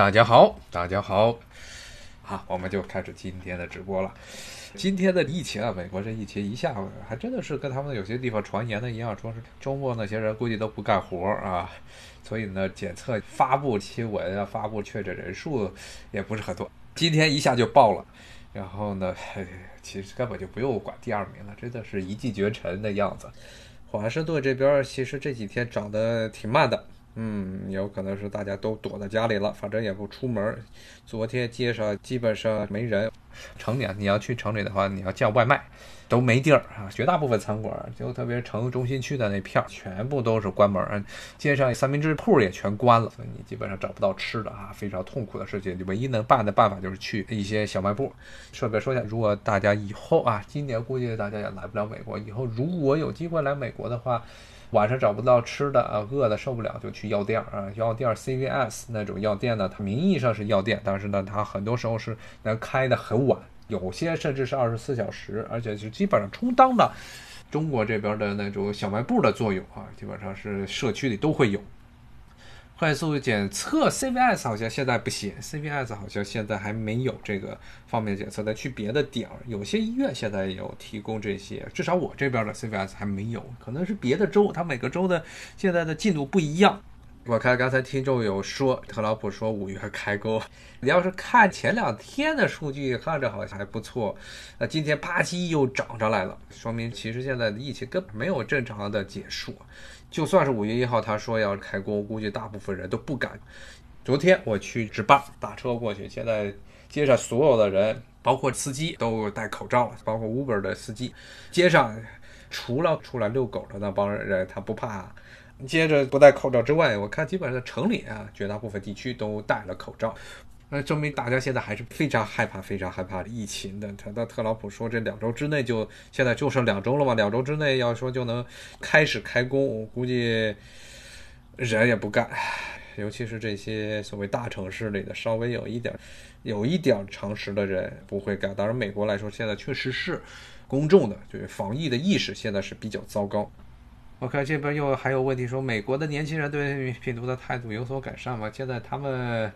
大家好，大家好，好，我们就开始今天的直播了。今天的疫情啊，美国这疫情一下还真的是跟他们有些地方传言的一样，说是周末那些人估计都不干活啊，所以呢，检测发布新闻啊，发布确诊人数也不是很多。今天一下就爆了，然后呢，其实根本就不用管第二名了，真的是一骑绝尘的样子。华盛顿这边其实这几天涨得挺慢的。嗯，有可能是大家都躲在家里了，反正也不出门。昨天街上基本上没人。城里啊，你要去城里的话，你要叫外卖都没地儿啊。绝大部分餐馆，就特别城中心区的那片儿，全部都是关门。街上三明治铺也全关了，所以你基本上找不到吃的啊，非常痛苦的事情。你唯一能办的办法就是去一些小卖部。顺便说一下，如果大家以后啊，今年估计大家也来不了美国，以后如果有机会来美国的话。晚上找不到吃的啊，饿的受不了就去药店啊，药店 CVS 那种药店呢，它名义上是药店，但是呢，它很多时候是能开的很晚，有些甚至是二十四小时，而且是基本上充当了中国这边的那种小卖部的作用啊，基本上是社区里都会有。快速检测 CVS 好像现在不行，CVS 好像现在还没有这个方面检测。再去别的点儿，有些医院现在有提供这些，至少我这边的 CVS 还没有，可能是别的州，它每个州的现在的进度不一样。我看刚才听众有说，特朗普说五月开工，你要是看前两天的数据，看着好像还不错，那今天啪叽又涨上来了，说明其实现在的疫情根本没有正常的结束。就算是五月一号，他说要开工，估计大部分人都不敢。昨天我去值班，打车过去，现在街上所有的人，包括司机都戴口罩了，包括 Uber 的司机，街上除了出来遛狗的那帮人，他不怕。接着不戴口罩之外，我看基本上城里啊，绝大部分地区都戴了口罩。那证明大家现在还是非常害怕、非常害怕疫情的。他的特朗普说，这两周之内就现在就剩两周了嘛，两周之内要说就能开始开工，我估计人也不干，尤其是这些所谓大城市里的稍微有一点、有一点常识的人不会干。当然，美国来说，现在确实是公众的就是防疫的意识现在是比较糟糕。我看这边又还有问题，说美国的年轻人对病毒的态度有所改善吗？现在他们。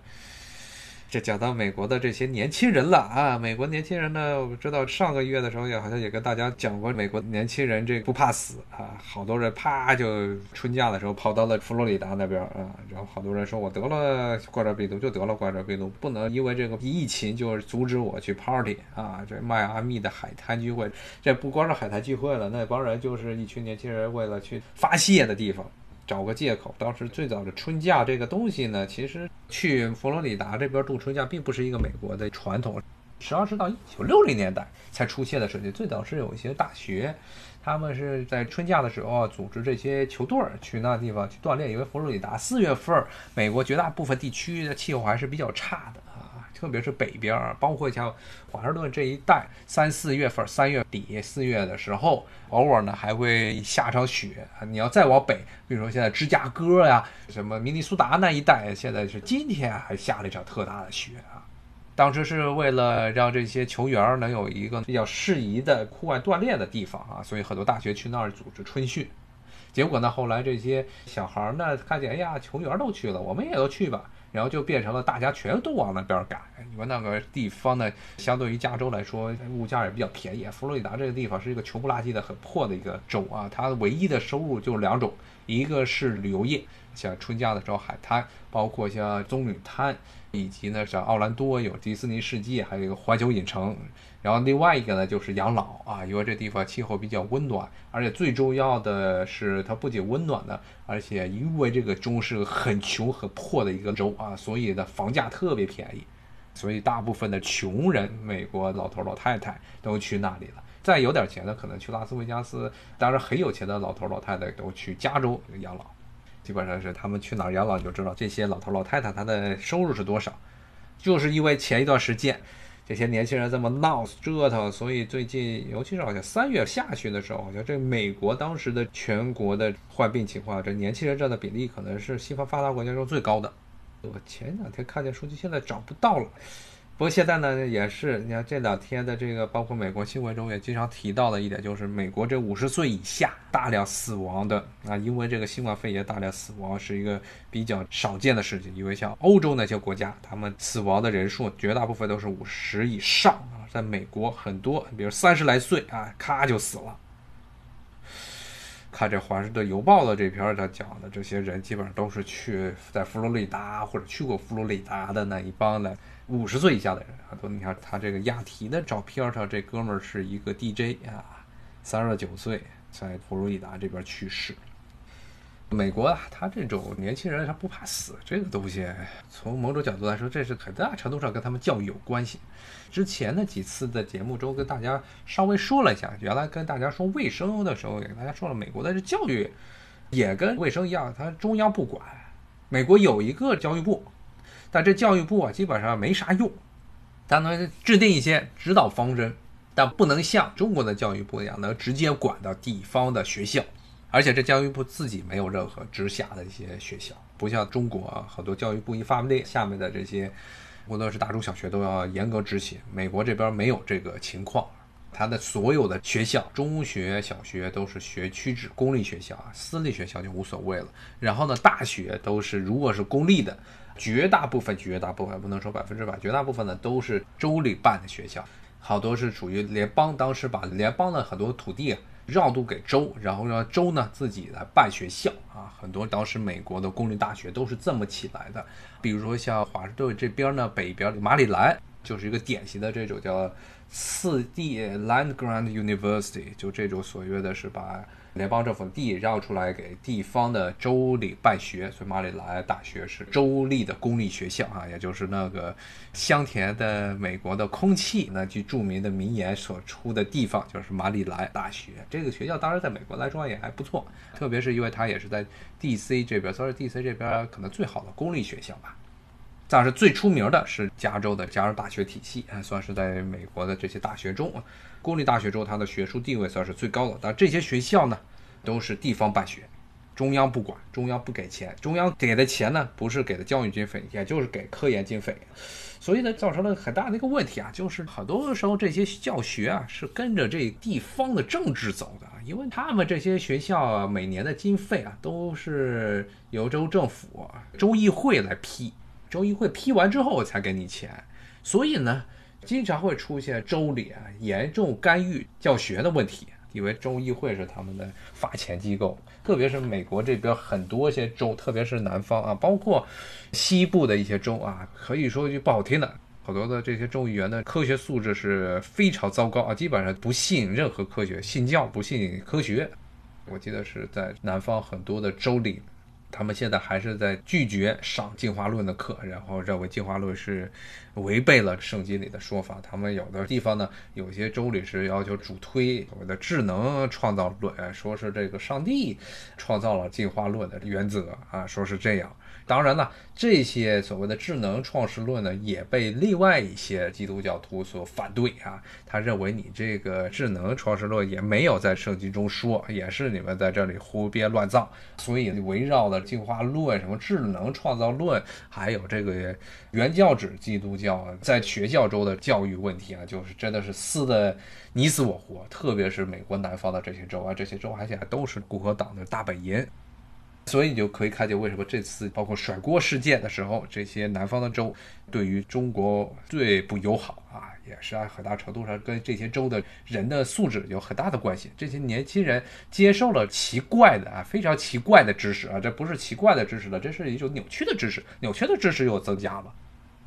这讲到美国的这些年轻人了啊，美国年轻人呢，我知道上个月的时候也好像也跟大家讲过，美国年轻人这不怕死啊，好多人啪就春假的时候跑到了佛罗里达那边啊，然后好多人说我得了冠状病毒就得了冠状病毒，不能因为这个疫情就阻止我去 party 啊，这迈阿密的海滩聚会，这不光是海滩聚会了，那帮人就是一群年轻人为了去发泄的地方。找个借口，当时最早的春假这个东西呢，其实去佛罗里达这边度春假并不是一个美国的传统，实际上是到一九六零年代才出现的设计。最早是有一些大学，他们是在春假的时候组织这些球队去那地方去锻炼，因为佛罗里达四月份美国绝大部分地区的气候还是比较差的。特别是北边儿，包括像华盛顿这一带，三四月份、三月底、四月的时候，偶尔呢还会下场雪。你要再往北，比如说现在芝加哥呀、什么明尼苏达那一带，现在是今天还下了一场特大的雪啊。当时是为了让这些球员能有一个比较适宜的户外锻炼的地方啊，所以很多大学去那儿组织春训。结果呢，后来这些小孩呢看见，哎呀，球员都去了，我们也都去吧。然后就变成了大家全都往那边赶，你们那个地方呢，相对于加州来说，物价也比较便宜。佛罗里达这个地方是一个穷不拉几的、很破的一个州啊，它唯一的收入就两种，一个是旅游业，像春假的时候海滩，包括像棕榈滩。以及呢，像奥兰多有迪士尼世界，还有一个环球影城。然后另外一个呢，就是养老啊，因为这地方气候比较温暖，而且最重要的是，它不仅温暖呢，而且因为这个州是个很穷很破的一个州啊，所以的房价特别便宜，所以大部分的穷人，美国老头老太太都去那里了。再有点钱的，可能去拉斯维加斯；当然，很有钱的老头老太太都去加州养老。基本上是他们去哪儿养老，就知道这些老头老太太他的收入是多少。就是因为前一段时间这些年轻人这么闹折腾，所以最近，尤其是好像三月下旬的时候，好像这美国当时的全国的患病情况，这年轻人占的比例可能是西方发达国家中最高的。我前两天看见数据，现在找不到了。不过现在呢，也是你看这两天的这个，包括美国新闻中也经常提到的一点，就是美国这五十岁以下大量死亡的啊，因为这个新冠肺炎大量死亡是一个比较少见的事情。因为像欧洲那些国家，他们死亡的人数绝大部分都是五十以上啊，在美国很多，比如三十来岁啊，咔就死了。看这《华盛顿邮报》的这篇，他讲的这些人基本上都是去在佛罗里达或者去过佛罗里达的那一帮的。五十岁以下的人，很多你看他这个押题的照片上，这哥们儿是一个 DJ 啊，三十九岁，在佛罗里达这边去世。美国啊，他这种年轻人他不怕死，这个东西从某种角度来说，这是很大程度上跟他们教育有关系。之前的几次的节目中跟大家稍微说了一下，原来跟大家说卫生的时候，也跟大家说了，美国的这教育也跟卫生一样，它中央不管，美国有一个教育部。但这教育部啊，基本上没啥用，它能制定一些指导方针，但不能像中国的教育部一样，能直接管到地方的学校。而且这教育部自己没有任何直辖的一些学校，不像中国啊，很多教育部一发令，下面的这些无论是大中小学都要严格执行。美国这边没有这个情况，它的所有的学校，中学、小学都是学区制，公立学校啊，私立学校就无所谓了。然后呢，大学都是如果是公立的。绝大部分，绝大部分不能说百分之百，绝大部分呢都是州里办的学校，好多是属于联邦，当时把联邦的很多土地绕渡给州，然后让州呢自己来办学校啊。很多当时美国的公立大学都是这么起来的。比如说像华盛顿这边呢，北边马里兰就是一个典型的这种叫四地 land grant university，就这种所谓的是把。联邦政府地让出来给地方的州里办学，所以马里兰大学是州立的公立学校啊，也就是那个香甜的美国的空气那句著名的名言所出的地方，就是马里兰大学。这个学校当然在美国来说也还不错，特别是因为它也是在 D.C. 这边，所以 D.C. 这边可能最好的公立学校吧。但是最出名的是加州的加州大学体系，啊算是在美国的这些大学中。公立大学中，它的学术地位算是最高的。但这些学校呢，都是地方办学，中央不管，中央不给钱。中央给的钱呢，不是给的教育经费，也就是给科研经费。所以呢，造成了很大的一个问题啊，就是很多时候这些教学啊，是跟着这地方的政治走的。因为他们这些学校每年的经费啊，都是由州政府、州议会来批，州议会批完之后才给你钱。所以呢。经常会出现州里啊严重干预教学的问题，因为州议会是他们的发钱机构，特别是美国这边很多些州，特别是南方啊，包括西部的一些州啊，可以说句不好听的，好多的这些众议员的科学素质是非常糟糕啊，基本上不信任何科学，信教不信科学。我记得是在南方很多的州里。他们现在还是在拒绝上进化论的课，然后认为进化论是违背了圣经里的说法。他们有的地方呢，有些州里是要求主推所谓的智能创造论，说是这个上帝创造了进化论的原则啊，说是这样。当然了，这些所谓的智能创世论呢，也被另外一些基督教徒所反对啊。他认为你这个智能创世论也没有在圣经中说，也是你们在这里胡编乱造。所以围绕的进化论、什么智能创造论，还有这个原教旨基督教要在学校中的教育问题啊，就是真的是撕的你死我活。特别是美国南方的这些州啊，这些州而且还都是共和党的大本营。所以你就可以看见，为什么这次包括甩锅事件的时候，这些南方的州对于中国最不友好啊，也是很大程度上跟这些州的人的素质有很大的关系。这些年轻人接受了奇怪的啊，非常奇怪的知识啊，这不是奇怪的知识了，这是一种扭曲的知识，扭曲的知识又增加了。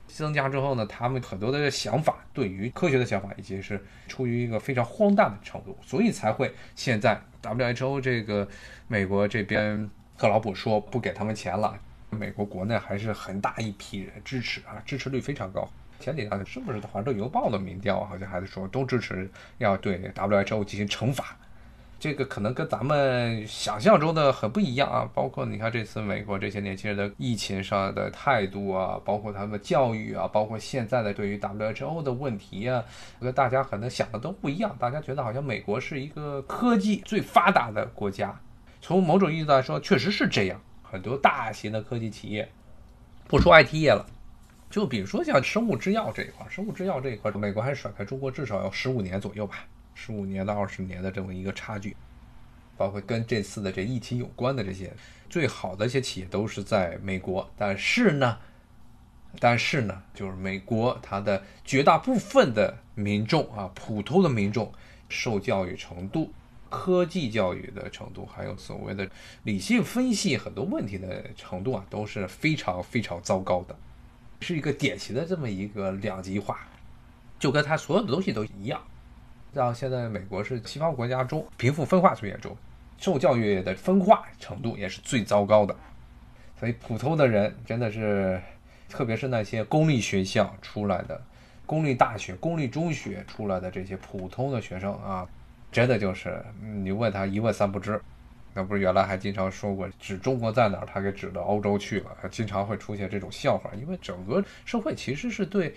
增加之后呢，他们很多的想法，对于科学的想法，已经是处于一个非常荒诞的程度，所以才会现在 WHO 这个美国这边。特朗普说不给他们钱了，美国国内还是很大一批人支持啊，支持率非常高。前几天是不是《华盛顿邮报》的民调好像还是说都支持要对 WHO 进行惩罚？这个可能跟咱们想象中的很不一样啊。包括你看这次美国这些年轻人的疫情上的态度啊，包括他们教育啊，包括现在的对于 WHO 的问题啊，跟大家可能想的都不一样。大家觉得好像美国是一个科技最发达的国家。从某种意义来说，确实是这样。很多大型的科技企业，不说 IT 业了，就比如说像生物制药这一块，生物制药这一块，美国还是甩开中国至少要十五年左右吧，十五年到二十年的这么一个差距。包括跟这次的这疫情有关的这些最好的一些企业都是在美国，但是呢，但是呢，就是美国它的绝大部分的民众啊，普通的民众受教育程度、科技教育的程度，还有所谓的理性分析很多问题的程度啊，都是非常非常糟糕的，是一个典型的这么一个两极化，就跟它所有的东西都一样。到现在美国是西方国家中贫富分化最严重。受教育的分化程度也是最糟糕的，所以普通的人真的是，特别是那些公立学校出来的、公立大学、公立中学出来的这些普通的学生啊，真的就是你问他一问三不知。那不是原来还经常说过指中国在哪儿，他给指到欧洲去了，经常会出现这种笑话。因为整个社会其实是对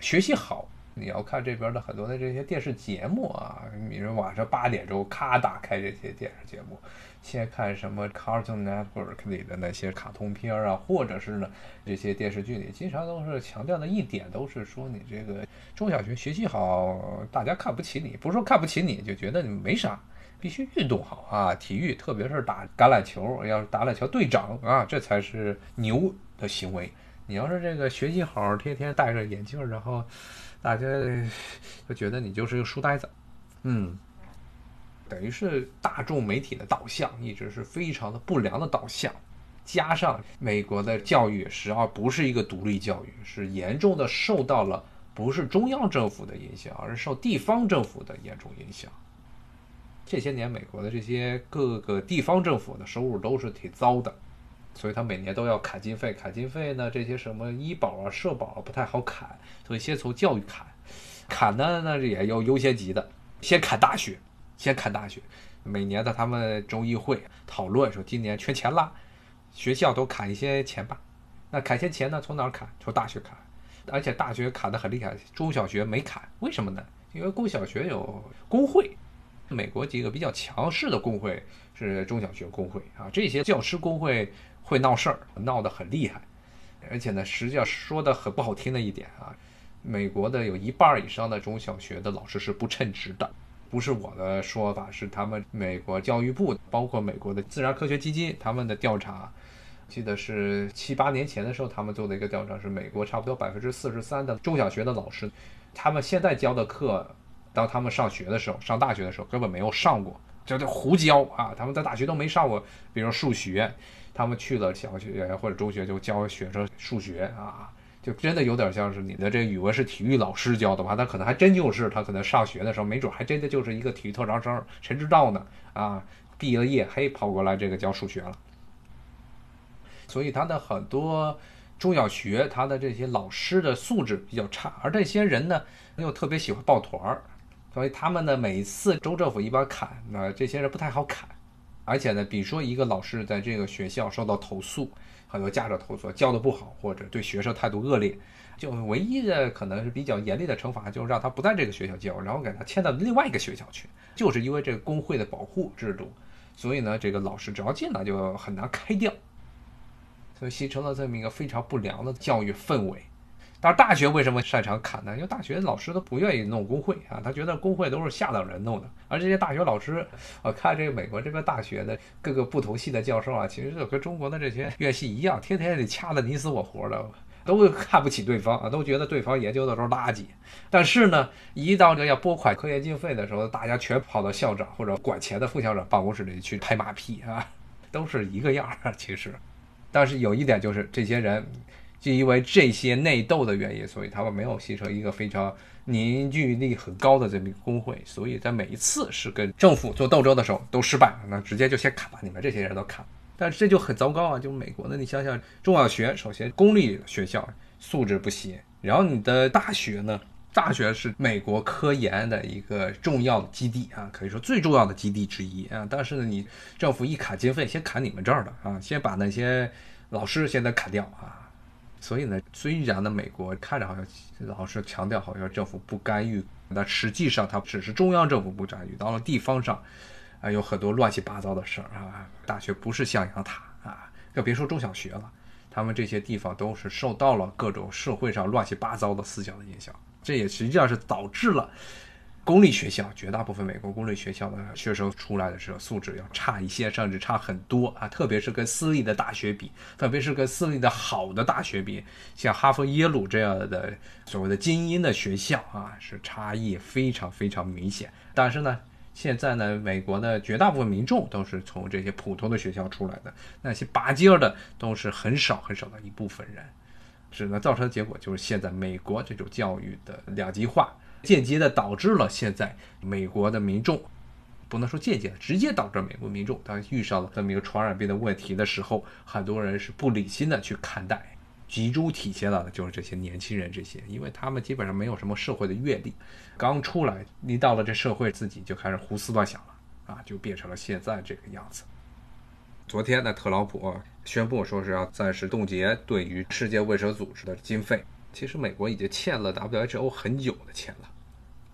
学习好。你要看这边的很多的这些电视节目啊，比如晚上八点钟咔打开这些电视节目，先看什么 Cartoon Network 里的那些卡通片啊，或者是呢这些电视剧里，经常都是强调的一点都是说你这个中小学学习好，大家看不起你，不是说看不起你，就觉得你没啥，必须运动好啊，体育特别是打橄榄球，要是橄榄球队长啊，这才是牛的行为。你要是这个学习好，天天戴着眼镜，然后。大家就觉得你就是个书呆子，嗯，等于是大众媒体的导向一直是非常的不良的导向，加上美国的教育实际上不是一个独立教育，是严重的受到了不是中央政府的影响，而是受地方政府的严重影响。这些年美国的这些各个地方政府的收入都是挺糟的。所以他每年都要砍经费，砍经费呢，这些什么医保啊、社保啊不太好砍，所以先从教育砍，砍呢那也有优先级的，先砍大学，先砍大学。每年的他们州议会讨论说，今年缺钱啦，学校都砍一些钱吧。那砍些钱呢，从哪儿砍？从大学砍，而且大学砍得很厉害，中小学没砍，为什么呢？因为中小学有工会，美国几个比较强势的工会是中小学工会啊，这些教师工会。会闹事儿，闹得很厉害，而且呢，实际上说的很不好听的一点啊，美国的有一半以上的中小学的老师是不称职的，不是我的说法，是他们美国教育部，包括美国的自然科学基金他们的调查，记得是七八年前的时候他们做的一个调查，是美国差不多百分之四十三的中小学的老师，他们现在教的课，当他们上学的时候，上大学的时候根本没有上过，叫叫胡教啊，他们在大学都没上过，比如数学。他们去了小学或者中学就教学生数学啊，就真的有点像是你的这个语文是体育老师教的吧？他可能还真就是他可能上学的时候，没准还真的就是一个体育特长生，谁知道呢？啊，毕了业嘿跑过来这个教数学了。所以他的很多中小学他的这些老师的素质比较差，而这些人呢又特别喜欢抱团儿，所以他们呢每次州政府一般砍，那这些人不太好砍。而且呢，比如说一个老师在这个学校受到投诉，很多家长投诉教的不好，或者对学生态度恶劣，就唯一的可能是比较严厉的惩罚，就是让他不在这个学校教，然后给他迁到另外一个学校去。就是因为这个工会的保护制度，所以呢，这个老师只要进来就很难开掉，所以形成了这么一个非常不良的教育氛围。但是大学为什么擅长砍呢？因为大学老师都不愿意弄工会啊，他觉得工会都是下等人弄的。而这些大学老师，我看这个美国这个大学的各个不同系的教授啊，其实就跟中国的这些院系一样，天天得掐得你死我活的，都看不起对方啊，都觉得对方研究的都是垃圾。但是呢，一到这要拨款科研经费的时候，大家全跑到校长或者管钱的副校长办公室里去拍马屁啊，都是一个样儿。其实，但是有一点就是这些人。就因为这些内斗的原因，所以他们没有形成一个非常凝聚力很高的这么一个工会，所以在每一次是跟政府做斗争的时候都失败，那直接就先砍，把你们这些人都砍。但是这就很糟糕啊！就美国的，你想想，中小学首先公立学校素质不行，然后你的大学呢，大学是美国科研的一个重要的基地啊，可以说最重要的基地之一啊。但是呢，你政府一砍经费，先砍你们这儿的啊，先把那些老师现在砍掉啊。所以呢，虽然呢，美国看着好像老是强调好像政府不干预，但实际上它只是中央政府不干预，到了地方上，啊，有很多乱七八糟的事儿啊。大学不是象牙塔啊，更别说中小学了。他们这些地方都是受到了各种社会上乱七八糟的思想的影响，这也实际上是导致了。公立学校绝大部分美国公立学校的学生出来的时候素质要差一些，甚至差很多啊！特别是跟私立的大学比，特别是跟私立的好的大学比，像哈佛、耶鲁这样的所谓的精英的学校啊，是差异非常非常明显。但是呢，现在呢，美国的绝大部分民众都是从这些普通的学校出来的，那些拔尖的都是很少很少的一部分人，只能造成的结果就是现在美国这种教育的两极化。间接的导致了现在美国的民众，不能说间接，直接导致美国民众当遇上了这么一个传染病的问题的时候，很多人是不理性的去看待。集中体现了的就是这些年轻人，这些，因为他们基本上没有什么社会的阅历，刚出来，一到了这社会，自己就开始胡思乱想了，啊，就变成了现在这个样子。昨天呢，特朗普宣布说是要暂时冻结对于世界卫生组织的经费，其实美国已经欠了 WHO 很久的钱了。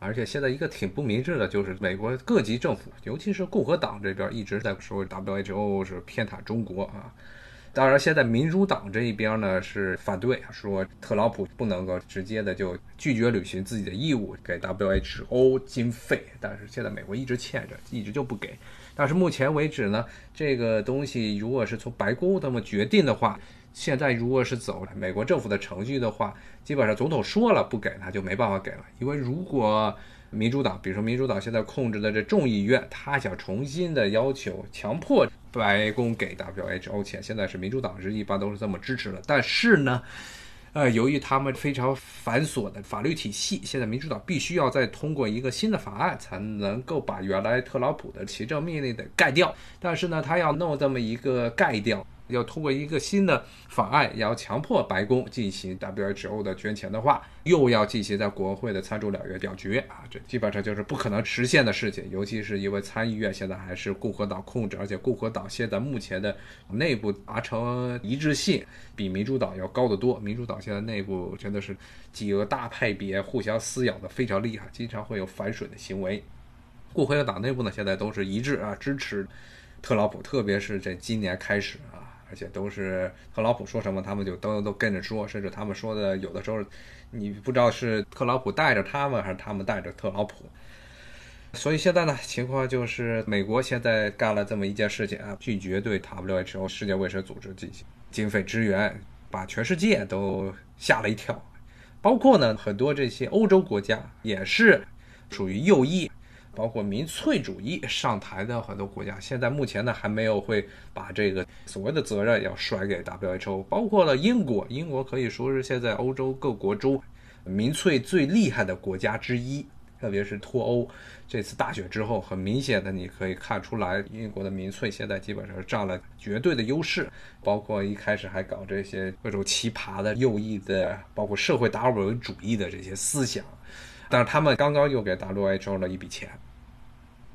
而且现在一个挺不明智的，就是美国各级政府，尤其是共和党这边一直在说 WHO 是偏袒中国啊。当然，现在民主党这一边呢是反对，说特朗普不能够直接的就拒绝履行自己的义务，给 WHO 经费。但是现在美国一直欠着，一直就不给。但是目前为止呢，这个东西如果是从白宫这么决定的话，现在如果是走美国政府的程序的话，基本上总统说了不给，他就没办法给了。因为如果民主党，比如说民主党现在控制的这众议院，他想重新的要求强迫白宫给 WHO 钱，现在是民主党是一般都是这么支持的。但是呢，呃，由于他们非常繁琐的法律体系，现在民主党必须要再通过一个新的法案，才能够把原来特朗普的行政命令的盖掉。但是呢，他要弄这么一个盖掉。要通过一个新的法案，也要强迫白宫进行 WHO 的捐钱的话，又要进行在国会的参众两院表决啊，这基本上就是不可能实现的事情。尤其是因为参议院现在还是共和党控制，而且共和党现在目前的内部达成一致性比民主党要高得多。民主党现在内部真的是几个大派别互相撕咬的非常厉害，经常会有反水的行为。共和党内部呢，现在都是一致啊，支持特朗普，特别是在今年开始啊。而且都是特朗普说什么，他们就都都跟着说，甚至他们说的有的时候，你不知道是特朗普带着他们，还是他们带着特朗普。所以现在呢，情况就是美国现在干了这么一件事情啊，拒绝对 WHO 世界卫生组织进行经费支援，把全世界都吓了一跳，包括呢很多这些欧洲国家也是属于右翼。包括民粹主义上台的很多国家，现在目前呢还没有会把这个所谓的责任要甩给 WHO，包括了英国，英国可以说是现在欧洲各国中民粹最厉害的国家之一，特别是脱欧这次大选之后，很明显的你可以看出来，英国的民粹现在基本上占了绝对的优势，包括一开始还搞这些各种奇葩的右翼的，包括社会达尔文主义的这些思想。但是他们刚刚又给 WHO 了一笔钱，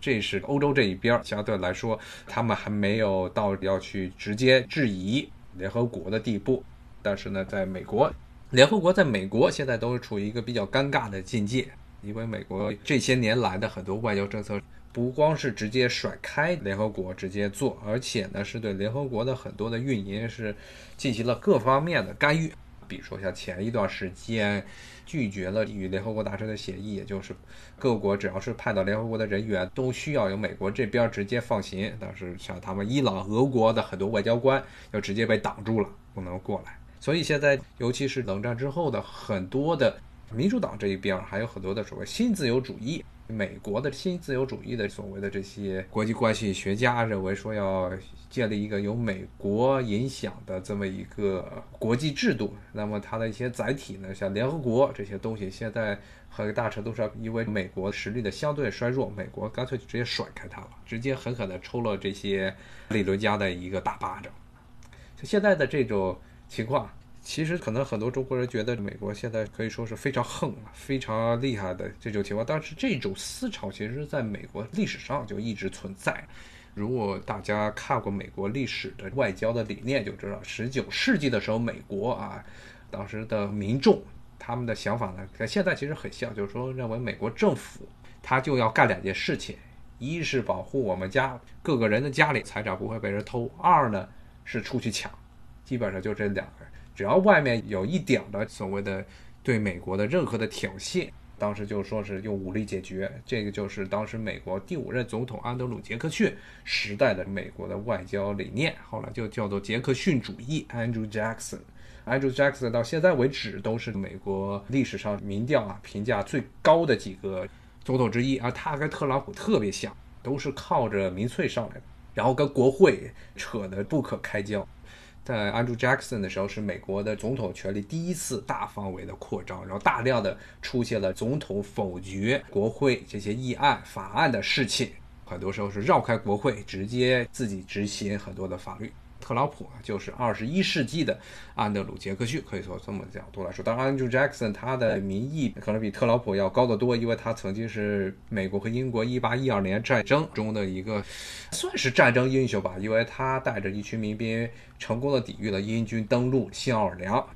这是欧洲这一边相对来说，他们还没有到要去直接质疑联合国的地步。但是呢，在美国，联合国在美国现在都是处于一个比较尴尬的境界，因为美国这些年来的很多外交政策，不光是直接甩开联合国直接做，而且呢，是对联合国的很多的运营是进行了各方面的干预。比如说，像前一段时间拒绝了与联合国达成的协议，也就是各国只要是派到联合国的人员，都需要由美国这边直接放行。但是像他们伊朗、俄国的很多外交官，就直接被挡住了，不能过来。所以现在，尤其是冷战之后的很多的民主党这一边，还有很多的所谓新自由主义。美国的新自由主义的所谓的这些国际关系学家认为说要建立一个由美国影响的这么一个国际制度，那么它的一些载体呢，像联合国这些东西，现在很大程度上因为美国实力的相对衰弱，美国干脆就直接甩开它了，直接狠狠地抽了这些理论家的一个大巴掌。就现在的这种情况。其实可能很多中国人觉得美国现在可以说是非常横、非常厉害的这种情况，但是这种思潮其实在美国历史上就一直存在。如果大家看过美国历史的外交的理念，就知道十九世纪的时候，美国啊，当时的民众他们的想法呢，跟现在其实很像，就是说认为美国政府他就要干两件事情：一是保护我们家各个人的家里财产不会被人偷；二呢是出去抢。基本上就这两个，只要外面有一点的所谓的对美国的任何的挑衅，当时就说是用武力解决。这个就是当时美国第五任总统安德鲁·杰克逊时代的美国的外交理念，后来就叫做杰克逊主义 （Andrew Jackson）。Andrew Jackson 到现在为止都是美国历史上民调啊评价最高的几个总统之一，而他跟特朗普特别像，都是靠着民粹上来的，然后跟国会扯得不可开交。在 Andrew Jackson 的时候，是美国的总统权力第一次大范围的扩张，然后大量的出现了总统否决国会这些议案法案的事情，很多时候是绕开国会，直接自己执行很多的法律。特朗普啊，就是二十一世纪的安德鲁·杰克逊，可以说这么角度来说。当然，Andrew Jackson 他的民意可能比特朗普要高得多，因为他曾经是美国和英国一八一二年战争中的一个算是战争英雄吧，因为他带着一群民兵成功的抵御了英军登陆新奥尔良。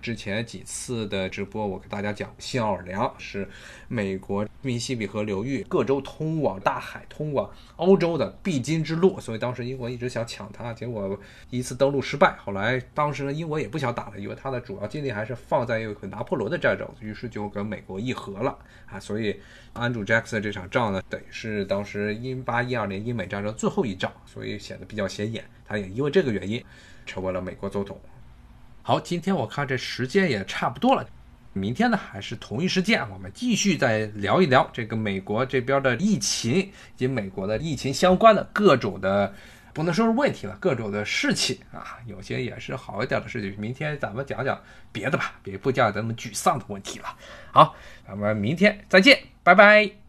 之前几次的直播，我给大家讲，新奥尔良是美国密西西比河流域各州通往大海、通往欧洲的必经之路，所以当时英国一直想抢它，结果一次登陆失败。后来当时呢，英国也不想打了，因为它的主要精力还是放在一个拿破仑的战争，于是就跟美国议和了啊。所以安德鲁·杰克逊这场仗呢，等于是当时英八一二年英美战争最后一仗，所以显得比较显眼。他也因为这个原因，成为了美国总统。好，今天我看这时间也差不多了，明天呢还是同一时间，我们继续再聊一聊这个美国这边的疫情以及美国的疫情相关的各种的，不能说是问题了，各种的事情啊，有些也是好一点的事情。明天咱们讲讲别的吧，别不讲咱们沮丧的问题了。好，咱们明天再见，拜拜。